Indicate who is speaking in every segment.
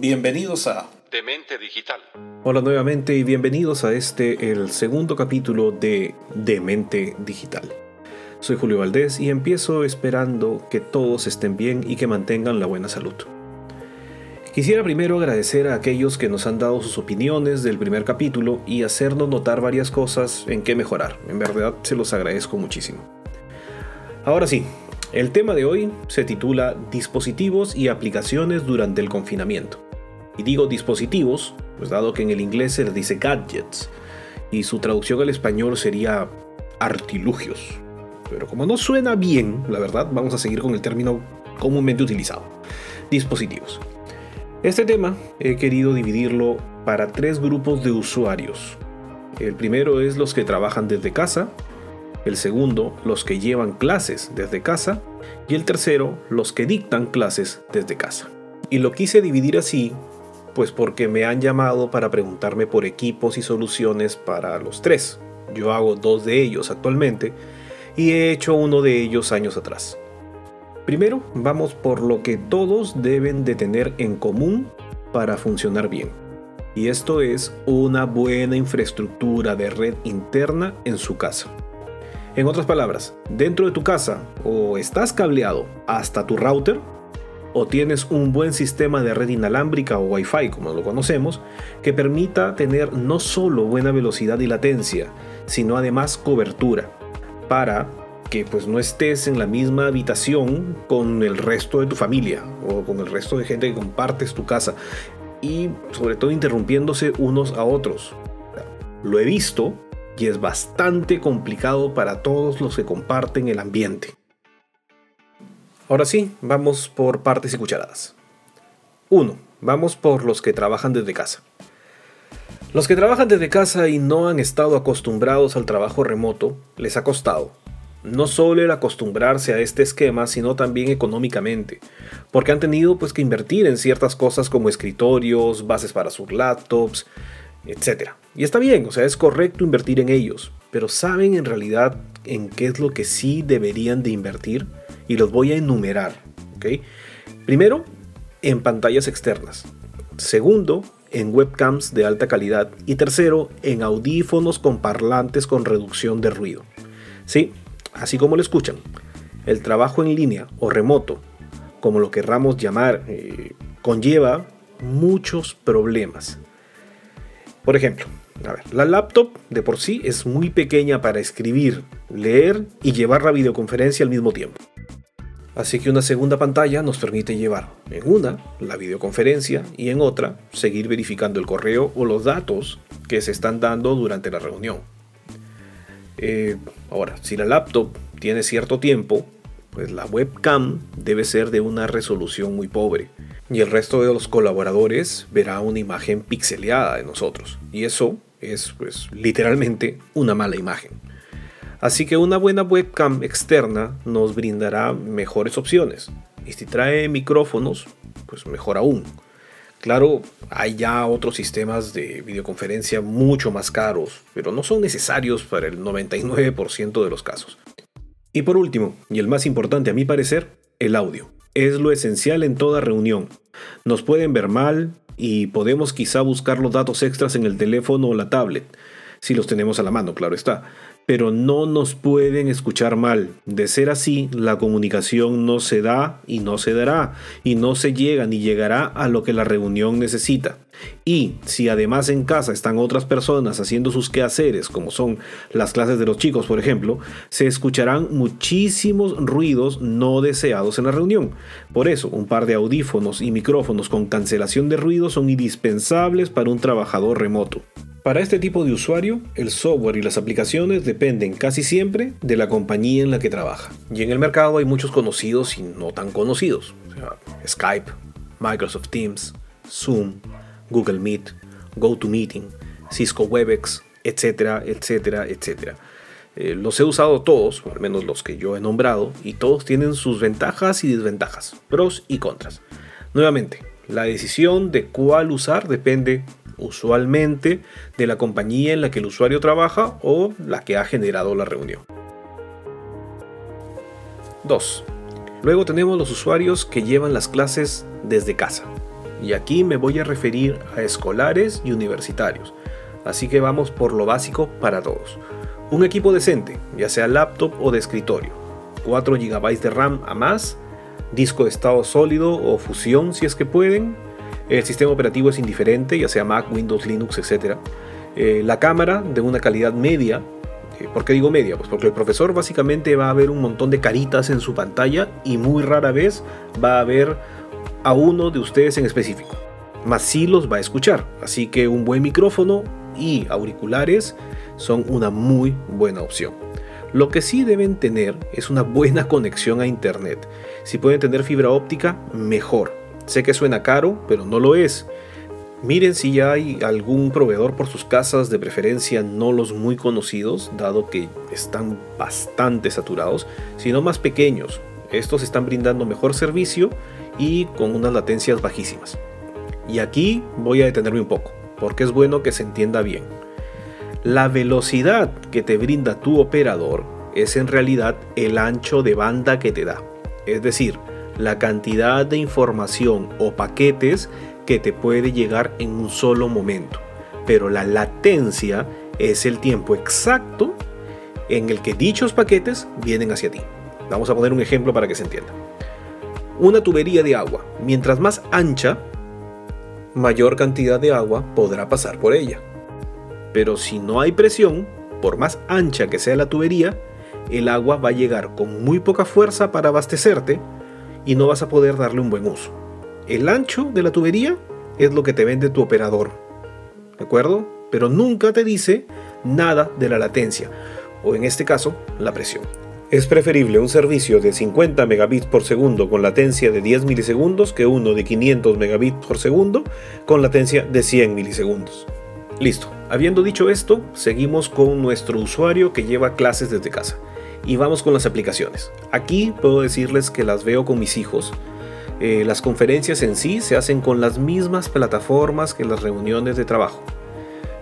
Speaker 1: Bienvenidos a
Speaker 2: Demente Digital.
Speaker 1: Hola nuevamente y bienvenidos a este, el segundo capítulo de Demente Digital. Soy Julio Valdés y empiezo esperando que todos estén bien y que mantengan la buena salud. Quisiera primero agradecer a aquellos que nos han dado sus opiniones del primer capítulo y hacernos notar varias cosas en qué mejorar. En verdad se los agradezco muchísimo. Ahora sí, el tema de hoy se titula Dispositivos y aplicaciones durante el confinamiento. Y digo dispositivos, pues dado que en el inglés se les dice gadgets y su traducción al español sería artilugios. Pero como no suena bien, la verdad, vamos a seguir con el término comúnmente utilizado. Dispositivos. Este tema he querido dividirlo para tres grupos de usuarios. El primero es los que trabajan desde casa, el segundo los que llevan clases desde casa y el tercero los que dictan clases desde casa. Y lo quise dividir así pues porque me han llamado para preguntarme por equipos y soluciones para los tres. Yo hago dos de ellos actualmente y he hecho uno de ellos años atrás. Primero, vamos por lo que todos deben de tener en común para funcionar bien. Y esto es una buena infraestructura de red interna en su casa. En otras palabras, dentro de tu casa o estás cableado hasta tu router o tienes un buen sistema de red inalámbrica o Wi-Fi como lo conocemos, que permita tener no solo buena velocidad y latencia, sino además cobertura para que pues no estés en la misma habitación con el resto de tu familia o con el resto de gente que compartes tu casa y sobre todo interrumpiéndose unos a otros. Lo he visto y es bastante complicado para todos los que comparten el ambiente. Ahora sí, vamos por partes y cucharadas. 1. Vamos por los que trabajan desde casa. Los que trabajan desde casa y no han estado acostumbrados al trabajo remoto, les ha costado, no solo el acostumbrarse a este esquema, sino también económicamente, porque han tenido pues que invertir en ciertas cosas como escritorios, bases para sus laptops, etc. Y está bien, o sea, es correcto invertir en ellos, pero ¿saben en realidad en qué es lo que sí deberían de invertir? Y los voy a enumerar. Primero, en pantallas externas. Segundo, en webcams de alta calidad. Y tercero, en audífonos con parlantes con reducción de ruido. Sí, así como lo escuchan, el trabajo en línea o remoto, como lo querramos llamar, eh, conlleva muchos problemas. Por ejemplo, la laptop de por sí es muy pequeña para escribir, leer y llevar la videoconferencia al mismo tiempo. Así que una segunda pantalla nos permite llevar en una la videoconferencia y en otra seguir verificando el correo o los datos que se están dando durante la reunión. Eh, ahora, si la laptop tiene cierto tiempo, pues la webcam debe ser de una resolución muy pobre. Y el resto de los colaboradores verá una imagen pixeleada de nosotros. Y eso es pues literalmente una mala imagen. Así que una buena webcam externa nos brindará mejores opciones. Y si trae micrófonos, pues mejor aún. Claro, hay ya otros sistemas de videoconferencia mucho más caros, pero no son necesarios para el 99% de los casos. Y por último, y el más importante a mi parecer, el audio. Es lo esencial en toda reunión. Nos pueden ver mal y podemos quizá buscar los datos extras en el teléfono o la tablet, si los tenemos a la mano, claro está pero no nos pueden escuchar mal. De ser así, la comunicación no se da y no se dará, y no se llega ni llegará a lo que la reunión necesita. Y si además en casa están otras personas haciendo sus quehaceres, como son las clases de los chicos, por ejemplo, se escucharán muchísimos ruidos no deseados en la reunión. Por eso, un par de audífonos y micrófonos con cancelación de ruido son indispensables para un trabajador remoto. Para este tipo de usuario, el software y las aplicaciones dependen casi siempre de la compañía en la que trabaja. Y en el mercado hay muchos conocidos y no tan conocidos. Skype, Microsoft Teams, Zoom, Google Meet, GoToMeeting, Cisco Webex, etcétera, etcétera, etcétera. Eh, los he usado todos, al menos los que yo he nombrado, y todos tienen sus ventajas y desventajas, pros y contras. Nuevamente, la decisión de cuál usar depende usualmente de la compañía en la que el usuario trabaja o la que ha generado la reunión. 2. Luego tenemos los usuarios que llevan las clases desde casa. y aquí me voy a referir a escolares y universitarios. Así que vamos por lo básico para todos. Un equipo decente, ya sea laptop o de escritorio. 4 GB de RAM a más, disco de estado sólido o fusión si es que pueden. El sistema operativo es indiferente, ya sea Mac, Windows, Linux, etc. Eh, la cámara de una calidad media. Eh, ¿Por qué digo media? Pues porque el profesor básicamente va a ver un montón de caritas en su pantalla y muy rara vez va a ver a uno de ustedes en específico. Más sí los va a escuchar. Así que un buen micrófono y auriculares son una muy buena opción. Lo que sí deben tener es una buena conexión a internet. Si pueden tener fibra óptica, mejor. Sé que suena caro, pero no lo es. Miren si ya hay algún proveedor por sus casas, de preferencia no los muy conocidos, dado que están bastante saturados, sino más pequeños. Estos están brindando mejor servicio y con unas latencias bajísimas. Y aquí voy a detenerme un poco, porque es bueno que se entienda bien. La velocidad que te brinda tu operador es en realidad el ancho de banda que te da, es decir, la cantidad de información o paquetes que te puede llegar en un solo momento. Pero la latencia es el tiempo exacto en el que dichos paquetes vienen hacia ti. Vamos a poner un ejemplo para que se entienda. Una tubería de agua, mientras más ancha, mayor cantidad de agua podrá pasar por ella. Pero si no hay presión, por más ancha que sea la tubería, el agua va a llegar con muy poca fuerza para abastecerte y no vas a poder darle un buen uso. El ancho de la tubería es lo que te vende tu operador. ¿De acuerdo? Pero nunca te dice nada de la latencia, o en este caso, la presión. Es preferible un servicio de 50 megabits por segundo con latencia de 10 milisegundos que uno de 500 megabits por segundo con latencia de 100 milisegundos. Listo, habiendo dicho esto, seguimos con nuestro usuario que lleva clases desde casa. Y vamos con las aplicaciones. Aquí puedo decirles que las veo con mis hijos. Eh, las conferencias en sí se hacen con las mismas plataformas que las reuniones de trabajo.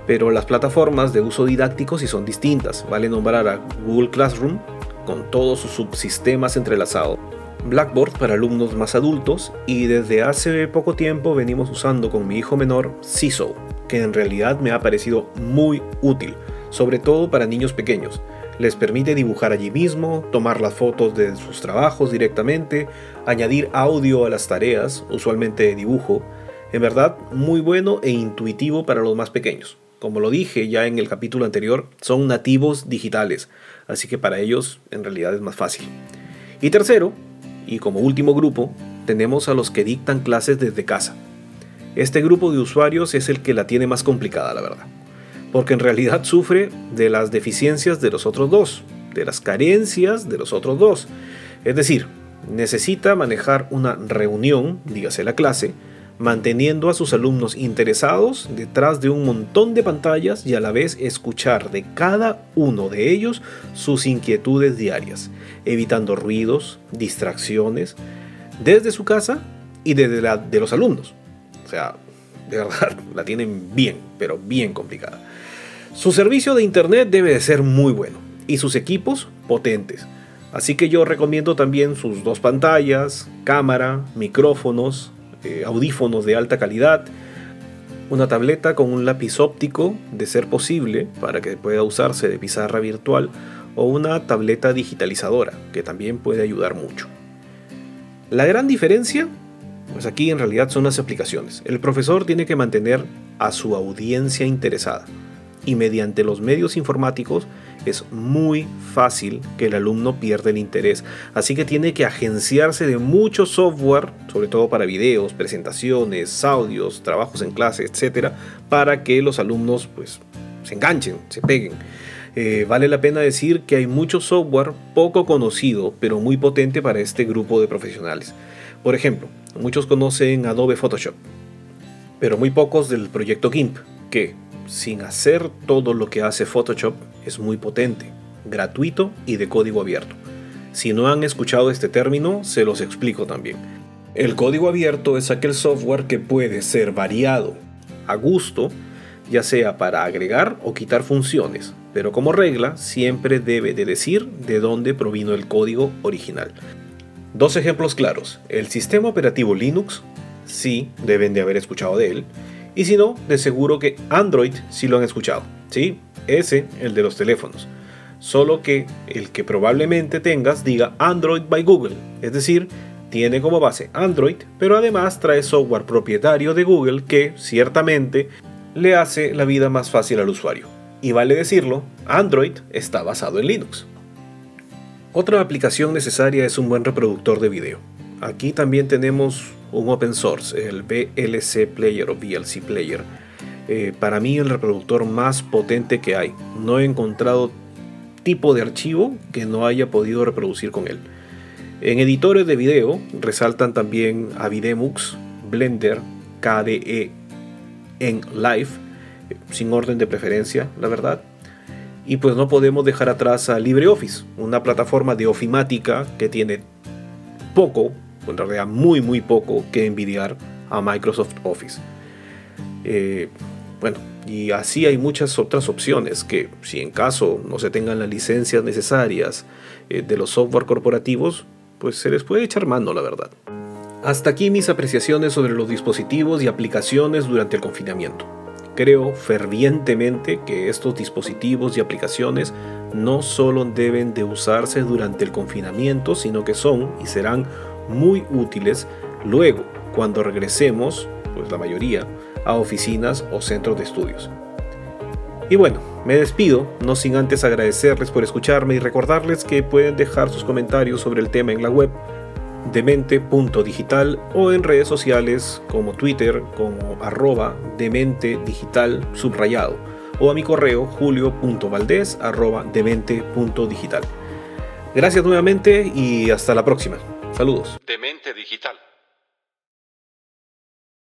Speaker 1: Pero las plataformas de uso didáctico sí son distintas. Vale nombrar a Google Classroom con todos sus subsistemas entrelazados. Blackboard para alumnos más adultos y desde hace poco tiempo venimos usando con mi hijo menor CISO que en realidad me ha parecido muy útil, sobre todo para niños pequeños. Les permite dibujar allí mismo, tomar las fotos de sus trabajos directamente, añadir audio a las tareas, usualmente dibujo. En verdad, muy bueno e intuitivo para los más pequeños. Como lo dije ya en el capítulo anterior, son nativos digitales, así que para ellos en realidad es más fácil. Y tercero, y como último grupo, tenemos a los que dictan clases desde casa. Este grupo de usuarios es el que la tiene más complicada, la verdad. Porque en realidad sufre de las deficiencias de los otros dos, de las carencias de los otros dos. Es decir, necesita manejar una reunión, dígase la clase, manteniendo a sus alumnos interesados detrás de un montón de pantallas y a la vez escuchar de cada uno de ellos sus inquietudes diarias, evitando ruidos, distracciones, desde su casa y desde la de los alumnos. O sea, de verdad, la tienen bien, pero bien complicada. Su servicio de internet debe de ser muy bueno y sus equipos potentes. Así que yo recomiendo también sus dos pantallas, cámara, micrófonos, eh, audífonos de alta calidad, una tableta con un lápiz óptico, de ser posible, para que pueda usarse de pizarra virtual, o una tableta digitalizadora, que también puede ayudar mucho. La gran diferencia pues aquí en realidad son las aplicaciones. El profesor tiene que mantener a su audiencia interesada y mediante los medios informáticos es muy fácil que el alumno pierda el interés. Así que tiene que agenciarse de mucho software, sobre todo para videos, presentaciones, audios, trabajos en clase, etcétera, para que los alumnos pues se enganchen, se peguen. Eh, vale la pena decir que hay mucho software poco conocido, pero muy potente para este grupo de profesionales. Por ejemplo, muchos conocen Adobe Photoshop, pero muy pocos del proyecto GIMP, que, sin hacer todo lo que hace Photoshop, es muy potente, gratuito y de código abierto. Si no han escuchado este término, se los explico también. El código abierto es aquel software que puede ser variado a gusto, ya sea para agregar o quitar funciones, pero como regla siempre debe de decir de dónde provino el código original. Dos ejemplos claros, el sistema operativo Linux sí, deben de haber escuchado de él. Y si no, de seguro que Android sí lo han escuchado. Sí, ese, el de los teléfonos. Solo que el que probablemente tengas diga Android by Google. Es decir, tiene como base Android, pero además trae software propietario de Google que ciertamente le hace la vida más fácil al usuario. Y vale decirlo, Android está basado en Linux. Otra aplicación necesaria es un buen reproductor de video. Aquí también tenemos un open source, el VLC Player o VLC Player. Eh, para mí el reproductor más potente que hay. No he encontrado tipo de archivo que no haya podido reproducir con él. En editores de video resaltan también Avidemux, Blender, KDE, en Live, sin orden de preferencia, la verdad. Y pues no podemos dejar atrás a LibreOffice, una plataforma de ofimática que tiene poco en realidad muy muy poco que envidiar a Microsoft Office. Eh, bueno, y así hay muchas otras opciones que si en caso no se tengan las licencias necesarias eh, de los software corporativos, pues se les puede echar mano, la verdad. Hasta aquí mis apreciaciones sobre los dispositivos y aplicaciones durante el confinamiento. Creo fervientemente que estos dispositivos y aplicaciones no solo deben de usarse durante el confinamiento, sino que son y serán muy útiles luego cuando regresemos, pues la mayoría, a oficinas o centros de estudios. Y bueno, me despido, no sin antes agradecerles por escucharme y recordarles que pueden dejar sus comentarios sobre el tema en la web demente.digital o en redes sociales como Twitter como arroba demente digital subrayado o a mi correo julio.valdés arroba demente.digital. Gracias nuevamente y hasta la próxima. Saludos.